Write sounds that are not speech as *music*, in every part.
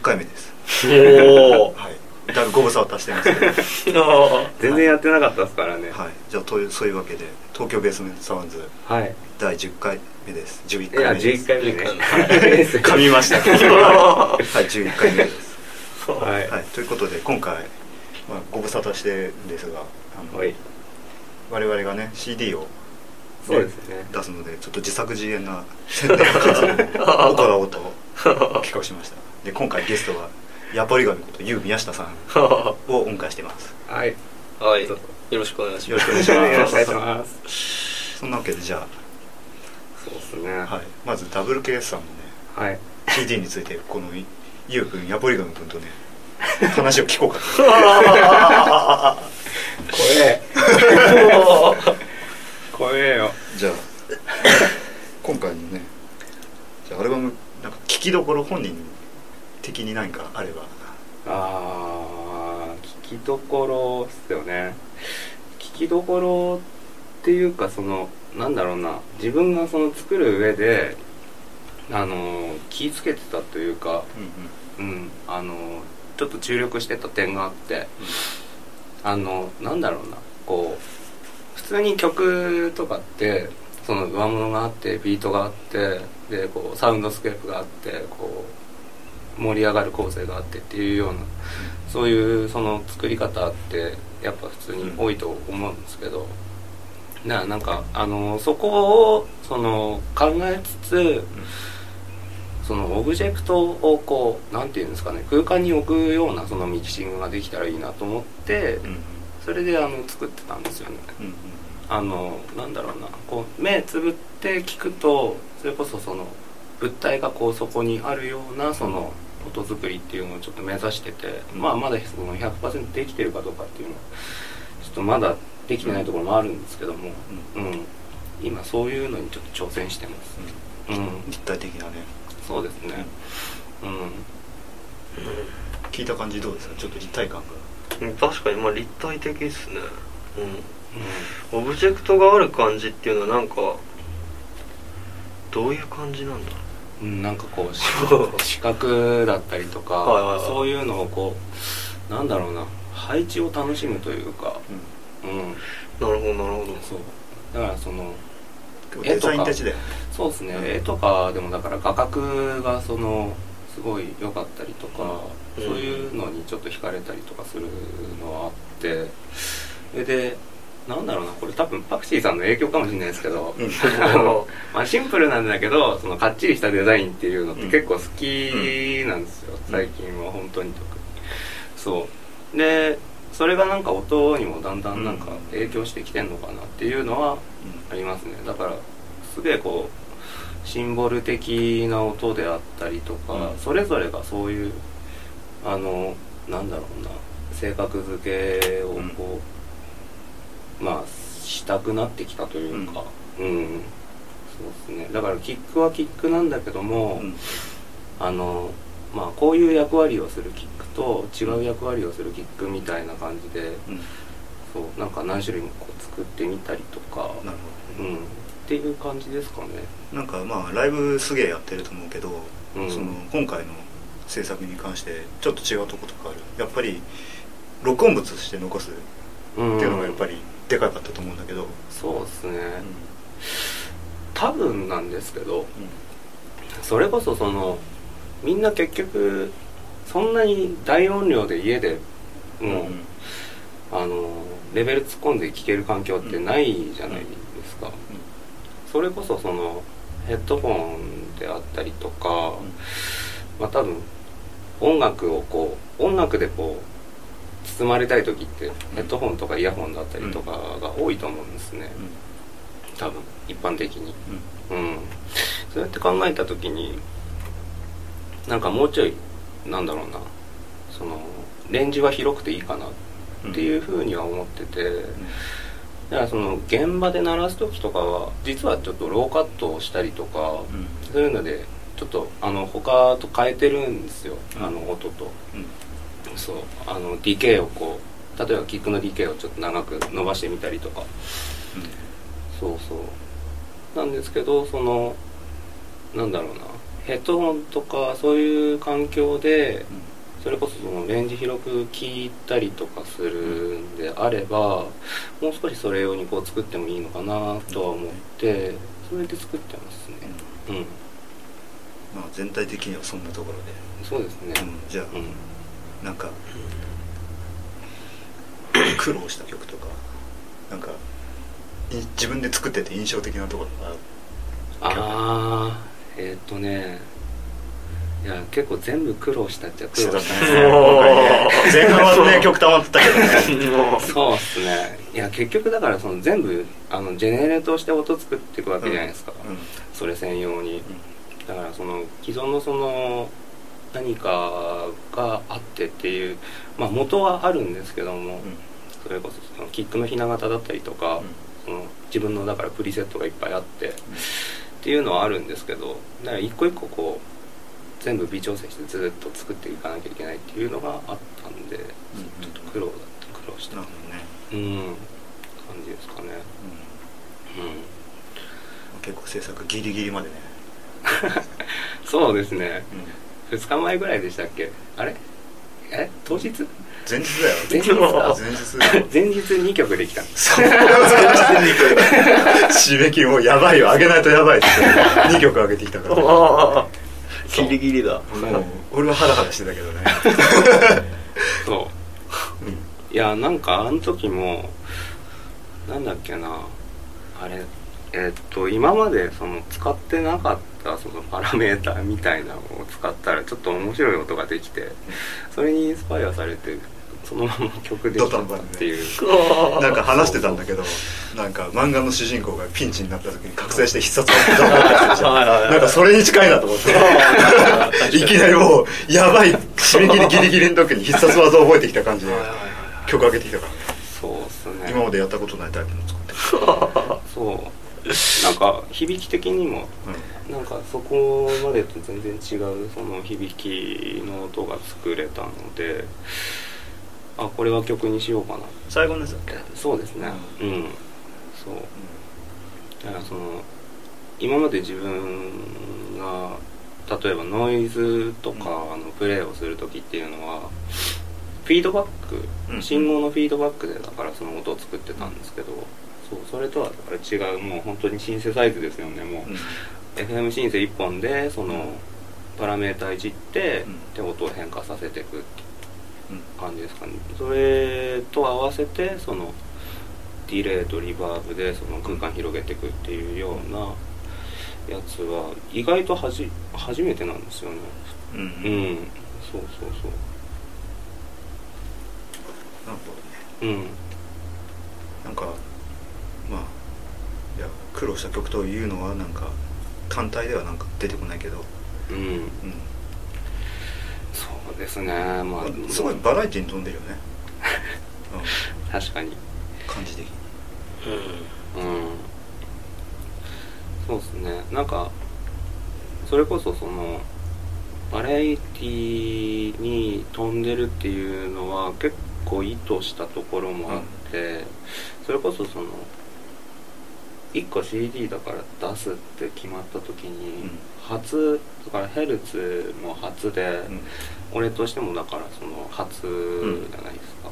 1回目です。おお、*laughs* はい、だいぶご無沙汰してます *laughs* けど全然やってなかったですからね。はい、じゃあというそういうわけで東京ベースメントサウンズ、はい、第10回目です。11回目です。いや11回目ですい、*laughs* 噛みました。けどはい、11回目です。はい、はい、ということで今回、まあ、ご無沙汰してるんですがあの、はい、我々がね CD をそうですね、出すのでちょっと自作自演な宣伝活動を行おうと企画しました。で今回ゲストはヤポリガミことユウ宮下さん *laughs* をお迎えしています。はい。はい。よろしくお願いしよろます。しくお願いしますお願いします。そんなわけでじゃそうですね。あ、はい、まず WKS さんのねはい。CD についてこのユウ君ヤポリガミ君とね話を聞こうかと。怖え。*laughs* 怖えよ。じゃあ今回のねじゃあアルバムなんか聞きどころ本人的に何かあれば。あー聞きどころっすよね。聞きどころっていうかそのなんだろうな。自分がその作る上であの気ぃつけてたというかうんあのちょっと注力してた点があってあのなんだろうな。こう普通に曲とかってその上物があってビートがあってでこうサウンドスケープがあってこう盛り上がる構成があってっていうようなそういうその作り方ってやっぱ普通に多いと思うんですけど、ななんかあのそこをその考えつつ、そのオブジェクトをこうなんていうんですかね空間に置くようなそのミキシングができたらいいなと思って、うんそれであの作ってたんですよね。うんうんあのなんだろうなこう目つぶって聞くとそれこそその物体がこうそこにあるようなその音作りっていうのをちょっと目指してて、うんまあまだその100%できてるかどうかっていうのはちょっとまだできてないところもあるんですけども、うん。今そういうのにちょっと挑戦してます。うん、立体的なね。そうですね。うん。聞いた感じどうですか？ちょっと立体感が。うん確かにまあ立体的ですね。うん。オブジェクトがある感じっていうのはなんかどういう感じなんだろうん、なんかこうし視覚だったりとか、はいそういうのをこうなんだろうな配置を楽しむというかうん。うなるほどなるほど。そう。だからその結構デザイン的だよね。そうですね、うん。絵とかでもだから画角がそのすごい良かったりとか、うん。そういうのにちょっと惹かれたりとかするのはあって。それでなんだろうなこれ多分パクチーさんの影響かもしれないですけど、うん。*laughs* あのまあ、シンプルなんだけどそのかっちりしたデザインっていうのって結構好きなんですよ、うん。最近は本当に特に。そう。でそれがなんか音にもだんだんなんか影響してきてんのかなっていうのはありますね。だからすげえこうシンボル的な音であったりとか、うん。それぞれがそういうあのなんだろうな性格付けをこう、まあしたくなってきたというか。うん、そうですね。だからキックはキックなんだけども、うん。あのまあこういう役割をするキックと違う役割をするキックみたいな感じでうん。そうなんか何種類もこう作ってみたりとか。なるほどね。うん。っていう感じですかね。なんかまあライブすげえやってると思うけど、うん。その今回の制作に関してちょっと違うとことかある。やっぱり録音物として残すってうんいうのがやっぱりでかかったと思うんだけど、そうですね、うん。多分なんですけどそれこそそのみんな結局そんなに大音量で家でもう、あのレベル突っ込んで聴ける環境ってないじゃないですか、それこそそのヘッドホンであったりとか、まあ多分音楽をこう音楽でこう包まれたい時ってヘッドホンとかイヤホンだったりとかが多いと思うんですね、多分一般的に。うん。そうやって考えた時になんかもうちょいなんだろうな。そのレンジは広くていいかなっていうふうには思ってて、だからその現場で鳴らす時とかは実はちょっとローカットをしたりとか、そういうのでちょっとあの他と変えてるんですよ、うん。あの音とそうあの DK をこう例えばキックの DK をちょっと長く伸ばしてみたりとか。そうそう。なんですけどそのなんだろうな。ヘッドホンとかそういう環境でそれこそそのレンジ広く聞いたりとかするんであれば、もう少しそれ用にこう作ってもいいのかなとは思ってそれで作ってますね。うん、まあ全体的にはそんなところで、そうですね。うん、じゃあ、うんなんか苦労した曲とかなんかい自分で作ってて印象的なところがある？ああえーっとね。いや結構全部苦労したっちゃ苦労したね。前半はね。曲溜まってたけどね。そう。っすね。いや結局だからその全部あのジェネレートして音作っていくわけじゃないですか、うん。それ専用に、だからその既存のその何かがあってっていうまあ元はあるんですけども、それこそそのキックのひな形だったりとか、その自分のだからプリセットがいっぱいあって、っていうのはあるんですけどだから一個一個こう全部微調整してずっと作っていかなきゃいけないっていうのがあったんで、ちょっと苦労だった苦労した。なるほどね、うん。感じですかね。うん。うん。結構制作ギリギリまでね、*laughs* そうですね。うん2日前ぐらいでしたっけ？あれ？え？当日？前日だよ。前日だ前日だよ。*laughs* 前日2曲できたそう。前日に締め切りもうやばいよ。上げないとやばいって2曲上げてきたから。もギリギリだ。う。俺はハラハラしてたけどね。*laughs* そう。いやなんかあの時もなんだっけな。あれえっと今までその使ってなかったそのパラメーターみたいなのを使ったらちょっと面白い音ができてそれにインスパイアされてそのまま曲できたっていう。*laughs* なんか話してたんだけどなんか漫画の主人公がピンチになった時に覚醒して必殺技ドンってやつじゃんはいはいはい。なんかそれに近いなと思って。*laughs* いきなりもうやばい締め切りギリギリの時に必殺技を覚えてきた感じで曲上げてきたから。ねそうっすね。今までやったことないタイプの作って。*laughs* そう *laughs* なんか響き的にもうなんかそこまでと全然違うその響きの音が作れたのであこれは曲にしようかな。最後のやつだっけ？そうですね。うん、そう。だからその今まで自分が例えばノイズとかのプレイをする時っていうのはフィードバック、うん。信号のフィードバックでだからその音を作ってたんですけど、そうそれとはだから違うもう本当にシンセサイズですよねもう、うん。FM シンセ1本でそのパラメータいじって、うん。で音を変化させていく感じですかね。それと合わせてそのディレイとリバーブでその空間広げていくっていうようなやつは意外とはじ初めてなんですよね。うんうん、うん。そうそうそう。なるほどね。うん。なんか苦労した曲というのはなんか単体ではなんか出てこないけど、うん。うん。そうですね。ままああ、すごいバラエティに富んでるよね、*laughs* うん、確かに。感じ的に。うん。そうですね。なんかそれこそそのバラエティに飛んでるっていうのは結構意図したところもあって、それこそその1個 CD だから出すって決まった時に、うん。初だからヘルツも初で、うん。俺としてもだからその初じゃないですか、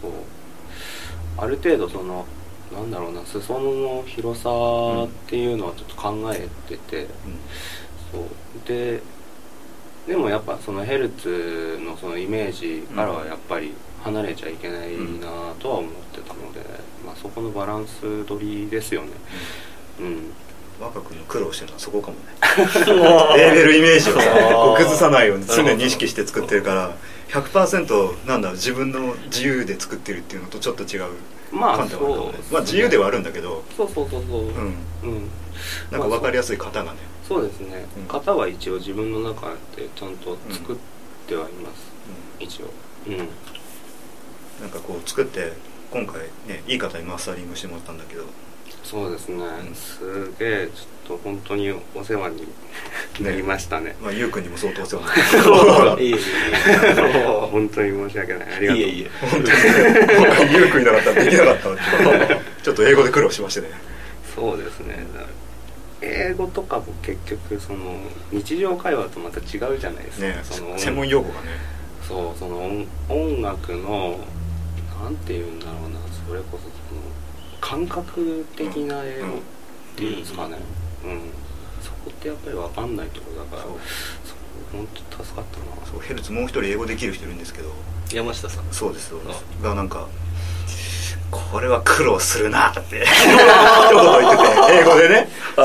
そう。ある程度そのなんだろうな裾野の広さっていうのはちょっと考えてて、そう。ででもやっぱそのヘルツのそのイメージからはやっぱり離れちゃいけないなとは思ってたので、まあ、そこのバランス取りですよね。うん。若くの苦労してるのはそこかもね。レーベルイメージを崩さないように常に意識して作ってるから100%なんだ自分の自由で作ってるっていうのとちょっと違うまあ観点はあるかもね。ね。まあ自由ではあるんだけど。そうそうそうそう。うん。うん。なんか分かりやすい型がね。そう。ですね、うん。型は一応自分の中でちゃんと作ってはいます、一応。うんなんかこう作って今回ねいい方にマスタリングしてもらったんだけど。そうですね、ん。すげえちょっと本当にお世話になりましたね。まあゆうくんにも相当お世話になって *laughs* いえいえいえ。*laughs* 本当に申し訳ない。ありがとう。いえいえ。本当に。今回ゆうくんいなかったらできなかったちょっと英語で苦労しましてね。そうですね。英語とかも結局その日常会話とまた違うじゃないですか、ね。その専門用語がね。そうその音音楽のなんて言うんだろうな。それこそその感覚的な英語っていうんですかね。うん、そこってやっぱり分かんないところだからそう。本当助かったな。そうヘルツもう一人英語できる人いるんですけど。山下さん。そうですそうです。がなんかこれは苦労するなって。英語でね。だ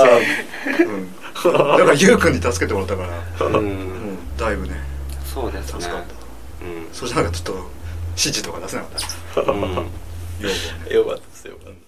からゆうくんに助けてもらったから。うん、だいぶねそうですね。助かった。うん。そうじゃなかったらちょっと指示とか出せなかったうん用語をねよかったですよかった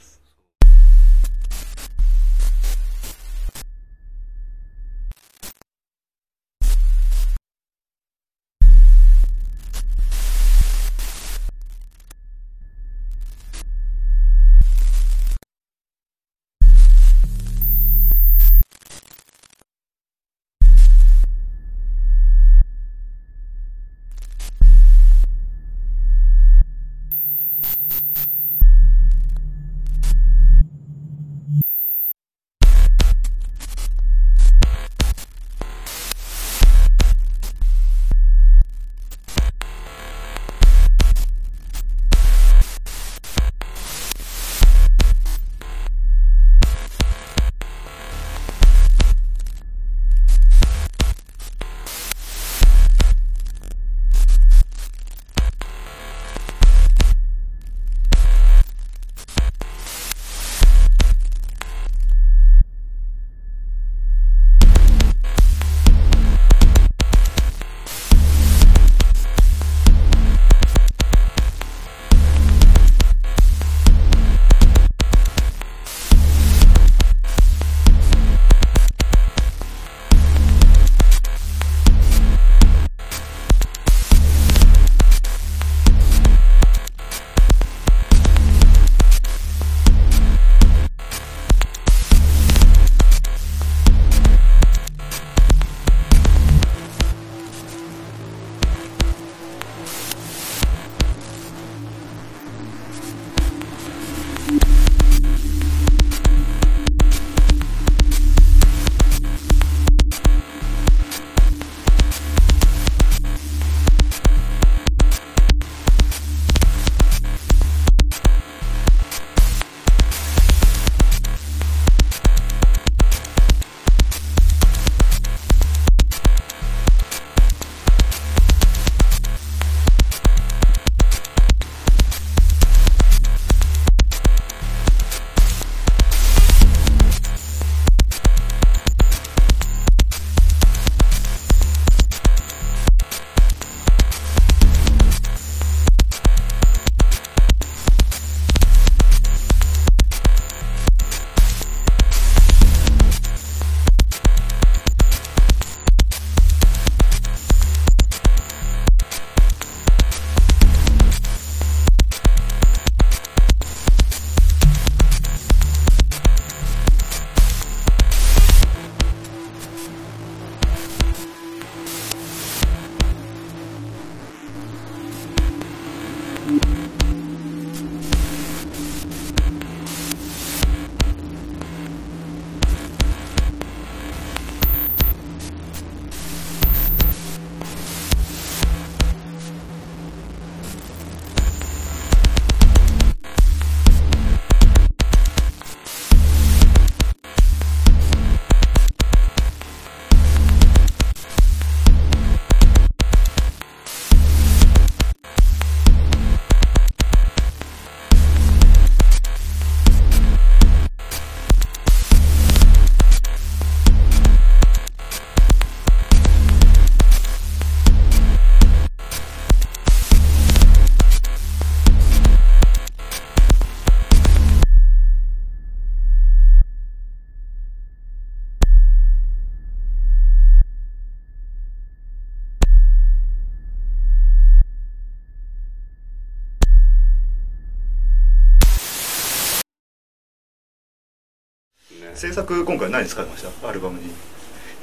制作今回何使いました？アルバムに。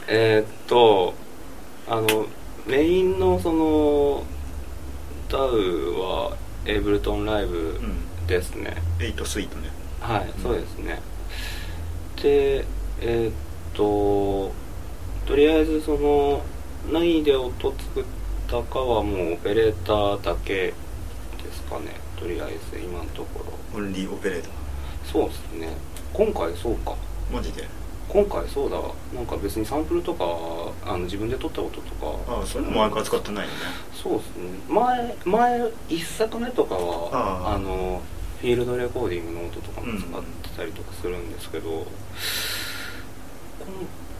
えーっとあのメインのそのダウはエイブルトンライブうん。ですね、8スイートね。はい、うん。そうですね。でえーっととりあえずその何で音作ったかはもうオペレーターだけですかね。とりあえず今のところ。オンリーオペレーター。そうですね。今回そうかマジで？今回そうだなんか別にサンプルとかあの自分で撮った音とか。ああそれも前から使ってないよね。そうですね。前前1作目とかはあのフィールドレコーディングの音とかも使ってたりとかするんですけど、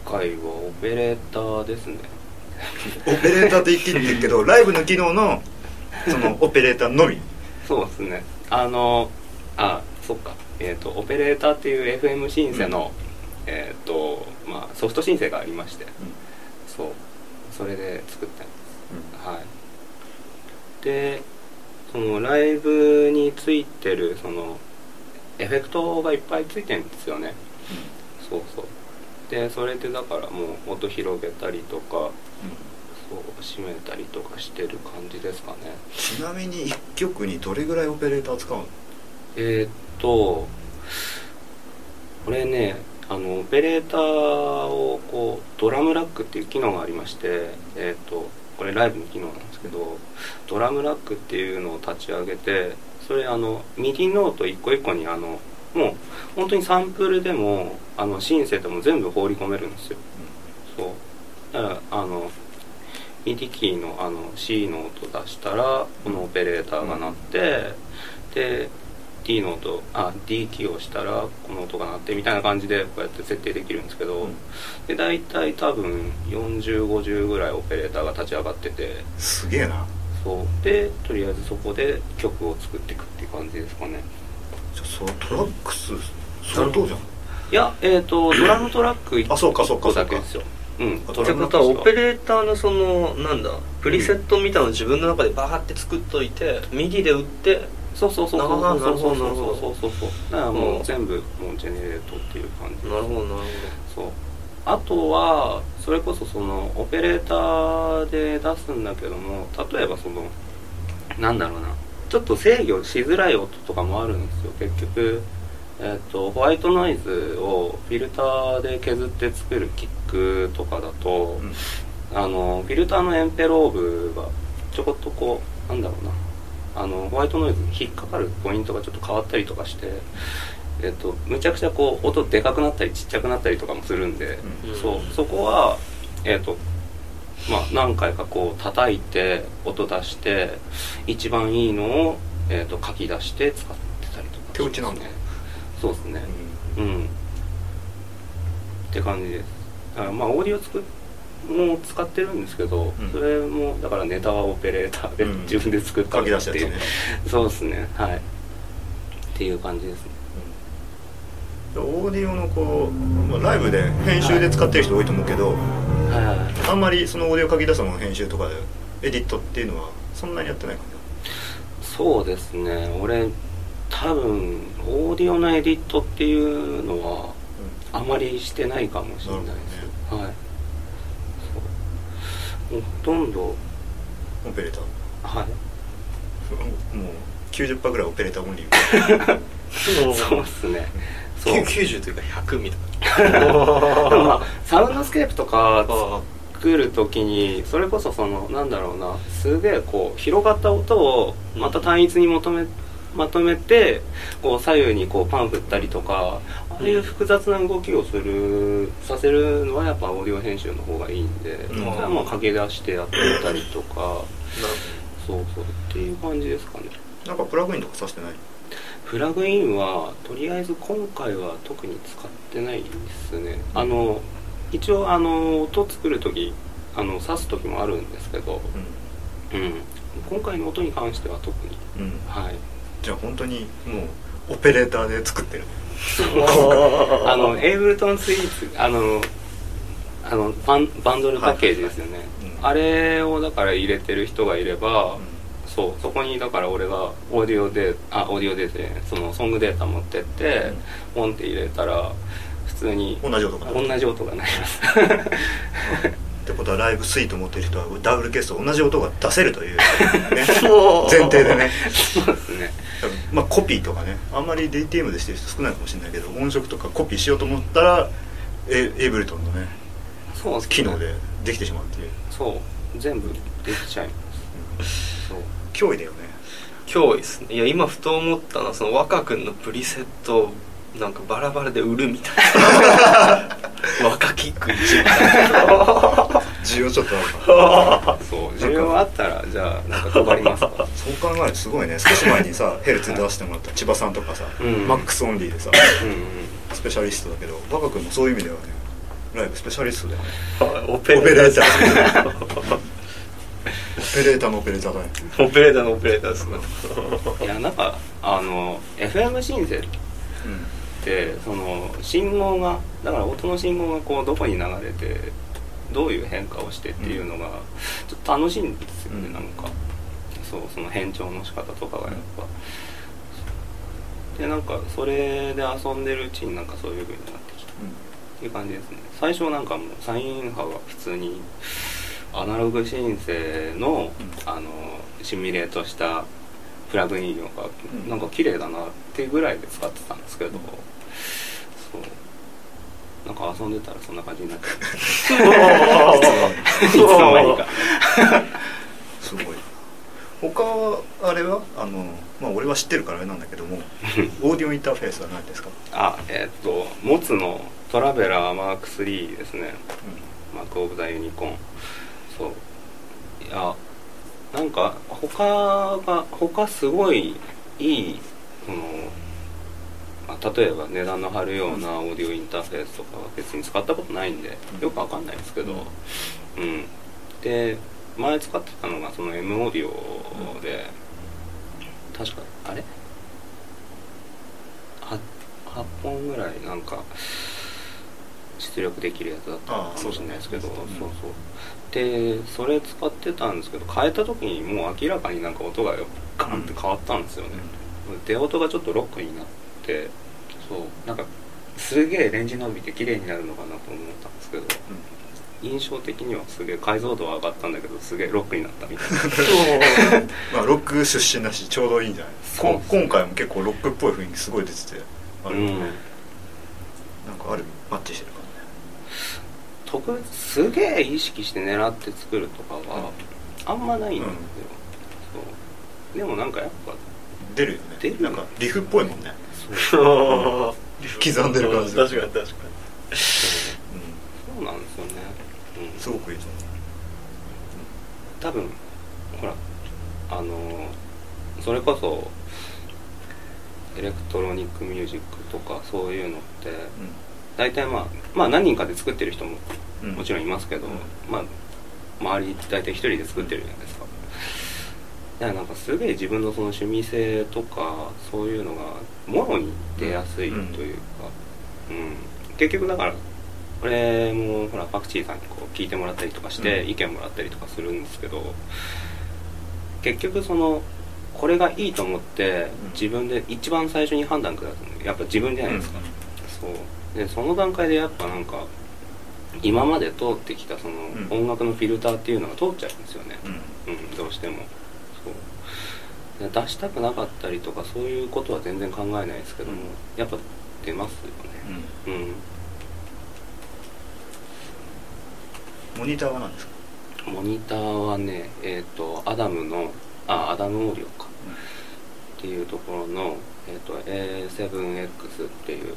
今回はオペレーターですね。*laughs* オペレーターって言ってるんだけど *laughs* ライブの機能のその *laughs* オペレーターのみ。そうですね。あのあそっか。えっ、とオペレーターっていう FM シンセの、えっ、とまあソフトシンセがありましてそう。それで作ってます。はい。でそのライブについてるそのエフェクトがいっぱいついてるんですよね。そうそう。でそれでだからもう音広げたりとかそう締めたりとかしてる感じですかね。ちなみに1曲にどれぐらいオペレーター使うの？えーっとこれねあのオペレーターをこうドラムラックっていう機能がありましてえーっとこれライブの機能なんですけどドラムラックっていうのを立ち上げてそれあのミディノート一個一個にあのもう本当にサンプルでもあのシンセでも全部放り込めるんですよ。そう。だからあのミディキーのあの C の音出したらこのオペレーターが鳴って、で D の音あ D キーを押したらこの音が鳴ってみたいな感じでこうやって設定できるんですけど、うん。で大体多分4050ぐらいオペレーターが立ち上がってて。すげえな。そう。でとりあえずそこで曲を作っていくっていう感じですかね。じゃあそうトラックス相当じゃん。いやえっ、と *clears throat* ドラムトラック1あそうかですよ。うん。あってことはオペレーターのそのなんだプリセットみたいなの自分の中でバーって作っといて、ミディで打ってそうそうそうそう。そうそうそうそうそうそう。だからもううん。全部もうジェネレートっていう感じ。なるほどなるほそう。あとはそれこそそのオペレーターで出すんだけども例えばそのなんだろうな。ちょっと制御しづらい音とかもあるんですよ。結局えっとホワイトノイズをフィルターで削って作るキックとかだと、うん。あのフィルターのエンペローブがちょこっとこうなんだろうなあのホワイトノイズに引っかかるポイントがちょっと変わったりとかして、えっとむちゃくちゃこう音でかくなったりちっちゃくなったりとかもするんで、うん。そうそこはえっ、とまあ何回かこう叩いて音出して一番いいのを、えー、と書き出して使ってたりとか手打ちなんだ。そうですね。うん、って感じです。だからまあオーディオ作っも使ってるんですけど、うん。それもだからネタはオペレーターでうん。自分で作った書き出したやつね。そうですね。はい。っていう感じですね。オーディオのこう、まあ、ライブで編集で使ってる人多いと思うけど、はいあんまりそのオーディオ書き出したもの編集とかでエディットっていうのはそんなにやってないかそうですね。俺多分オーディオのエディットっていうのはな、あまりしてないかもしれないです、はいほとんど。オペレーターはい。もう90%ぐらいオペレーターオンリー。どそうですね。そう。*laughs* 90というか100みたいなまあサウンドスケープとかあ作る時にそれこそそのなんだろうな。すげえこう広がった音をまた単一に求めまとめてこう左右にこうパン振ったりとかああいう複雑な動きをするさせるのはやっぱオーディオ編集の方がいいんで、うん。それはもう駆け出してやってみたりとかそうそうっていう感じですかね。なんかプラグインとかさしてない？プラグインはとりあえず今回は特に使ってないですね。あの一応あの音作る時あの挿す時もあるんですけど、うん、今回の音に関しては特に。うん、うん、はい。じゃあ本当にもうオペレーターで作ってるあのエイブルトンスイーツあのあのバンバンドルパッケージですよね、あれをだから入れてる人がいれば、うん。そうそこにだから俺がオーディオであオーディオでそのソングデータ持ってって、ポンって入れたら普通に同じ音が同じ音が鳴ります。*laughs* ってことはライブスイート持ってる人はダブルケースと同じ音が出せるという、*laughs* ね、前提でね。そうですねまあコピーとかねあんまり DTM でしてる人少ないかもしれないけど音色とかコピーしようと思ったらエエイブルトンのねそうですね。機能でできてしまうっていう。そう。全部できちゃいます。そう。脅威だよね。脅威ですね。いや今ふと思ったのはその若君のプリセットをなんかバラバラで売るみたいな。*laughs* 若キック1枚需要ちょっとある。か *laughs* そう。需要あったらじゃあなんか配りますか？そう考えるとすごいね。少し前にさヘルツ出してもらった千葉さんとかさ、うん。マックスオンリーでさうん。うんスペシャリストだけど若君もそういう意味ではねライブスペシャリストだよね。オペレーター。ーオペレーターのオペレーターだね。オペレーターのオペレーターですね。いやなんかあの FM シンセってその信号がだから音の信号がこうどこに流れてどういう変化をしてっていうのがちょっと楽しいんですよね、うん。なんか。そうその変調の仕方とかがやっぱ、でなんかそれで遊んでるうちになんかそういう風になってきたっていう感じですね。最初なんかもうサイン波が普通にアナログシンセの,、あのシミュレートしたプラグインがう。ん。なんか綺麗だなっていうぐらいで使ってたんですけど、うん。そうなんか遊んでたらそんな感じになっちゃういつの間にか。すごい。他はあれは？あのまあ俺は知ってるからあれなんだけども *laughs* オーディオインターフェースは何ですか、あえっとモツのトラベラーマーク3ですね。マーク・オブ・ザ・ユニコーン。そう。いやなんか他が他すごいいいその、まあ、例えば値段の張るようなオーディオインターフェースとかは別に使ったことないんでうん。よくわかんないですけどうん。で前使ってたのがその M オーディオで確かあれ？8, 8本ぐらいなんか出力できるやつだったかもしれないですけどそうそうそう。でそれ使ってたんですけど変えた時にもう明らかになんか音がガンって変わったんですよね、出音がちょっとロックになってそうなんかすげえレンジ伸びて綺麗になるのかなと思ったんですけど印象的にはすげえ解像度は上がったんだけどすげえロックになったみたいな。*laughs* まあロック出身だしちょうどいいんじゃない？そう。こ今回も結構ロックっぽい雰囲気すごい出ててあるよね、うん。なんかある？マッチしてるかもね特別すげえ意識して狙って作るとかはあんまないんですよ、そう。でもなんかやっぱ出るよね。出るなんかリフっぽいもんねそう。刻んでる感じ。確かに確かに。うそうなんですよね、うん。んすごくいいと思多分ほらあのそれこそエレクトロニックミュージックとかそういうのって大体まあまあ何人かで作ってる人もうん。もちろん。いますけど、うん。まあ周り大体一人で作ってるじゃないですかなんかすげえ自分のその趣味性とかそういうのがもろに出やすいというか、うん。結局だから俺もほらパクチーさんにこう聞いてもらったりとかしてうん。意見もらったりとかするんですけど、結局そのこれがいいと思ってうん。自分で一番最初に判断下すの。やっぱ自分じゃないですか、そう。でその段階でやっぱなんか今まで通ってきたそのうん。音楽のフィルターっていうのが通っちゃうんですよね。うん。うん、どうしても出したくなかったりとかそういうことは全然考えないですけども、うん。やっぱ出ますようん。ねモニターは何ですか？うんモニターはねえっ、とアダムのあアダムオーディオか。っていうところの、えー、と A7X っていう。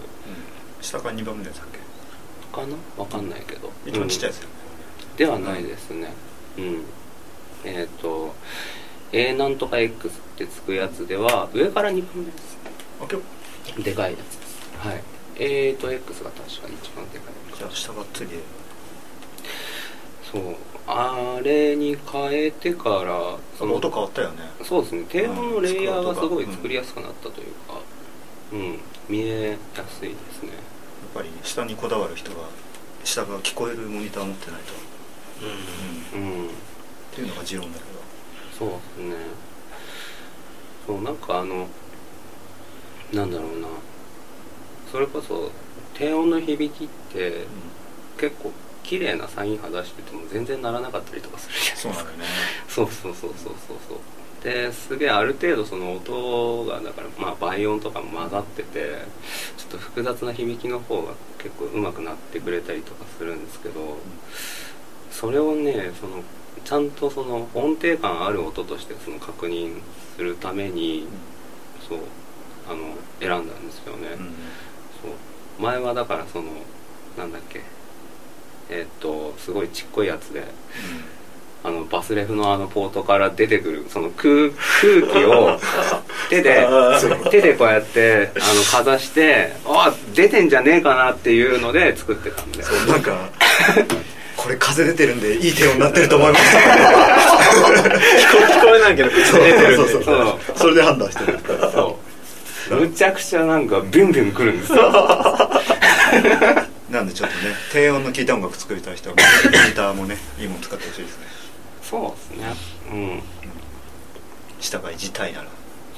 下から2番目のやつだっけ？かな？わかんないけど。一番ちっちゃいやうんつよねではないですね。うん。えっ、と A なんとか X ってつくやつでは上から2番目です。でかいやつです。はい。A と X が確かに一番でかい。じゃあ下がっつりでそう。あれに変えてからその音変わったよね。そうですね。低音のレイヤーがすごいうん。作りやすくなったというかうん。見えやすいですね。やっぱり下にこだわる人は下が聞こえるモニター持ってないと、ううん。っうん。ていうのが持論だけどそうですね。そうなんかあのなんだろうな。それこそ低音の響きって結構綺麗なサイン波出してても全然ならなかったりとかするじゃんそうなんだよね。*laughs* そうそうそうそうそうそう。ですげえある程度その音がだからまあ倍音とかも混ざっててちょっと複雑な響きの方が結構上手くなってくれたりとかするんですけどそれをねそのちゃんとその音程感ある音としてその確認するためにそうあの選んだんですよね、うん。そう。前はだからそのなんだっけ。えーっとすごいちっこいやつであのバスレフのあのポートから出てくるその空空気を *laughs* 手で手でこうやってあのかざしてあ出てんじゃねえかなっていうので作ってたんで。そうなんか *laughs* これ風出てるんでいい低音になってると思います。聞こ聞こえないけどそう出てるそうそうそうそれで判断して。るそう。むちゃくちゃなんかビュンビュンくるんです。よなんでちょっとね低音の効いた音楽作りたい人はギターもねいいもの使ってほしいですね。そうですね。うん。下が自体なら。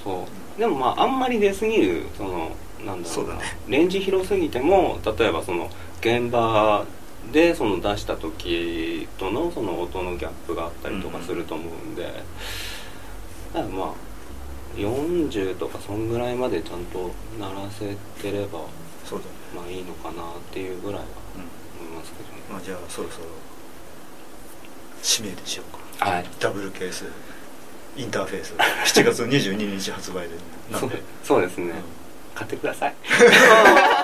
そう。でもまああんまり出過ぎるそのなんだろうな。そうだねレンジ広すぎても例えばその現場でその出した時とのその音のギャップがあったりとかすると思うんで、だからまあ40とかそんぐらいまでちゃんと鳴らせてればそうだね。まあいいのかなっていうぐらいはうん。思いますけどね、まあじゃあそろそろ指名でしようか。はい。ダブルケースインターフェース。7月22日発売で *laughs* なんそうでそうですね、うん。買ってください *laughs* *laughs*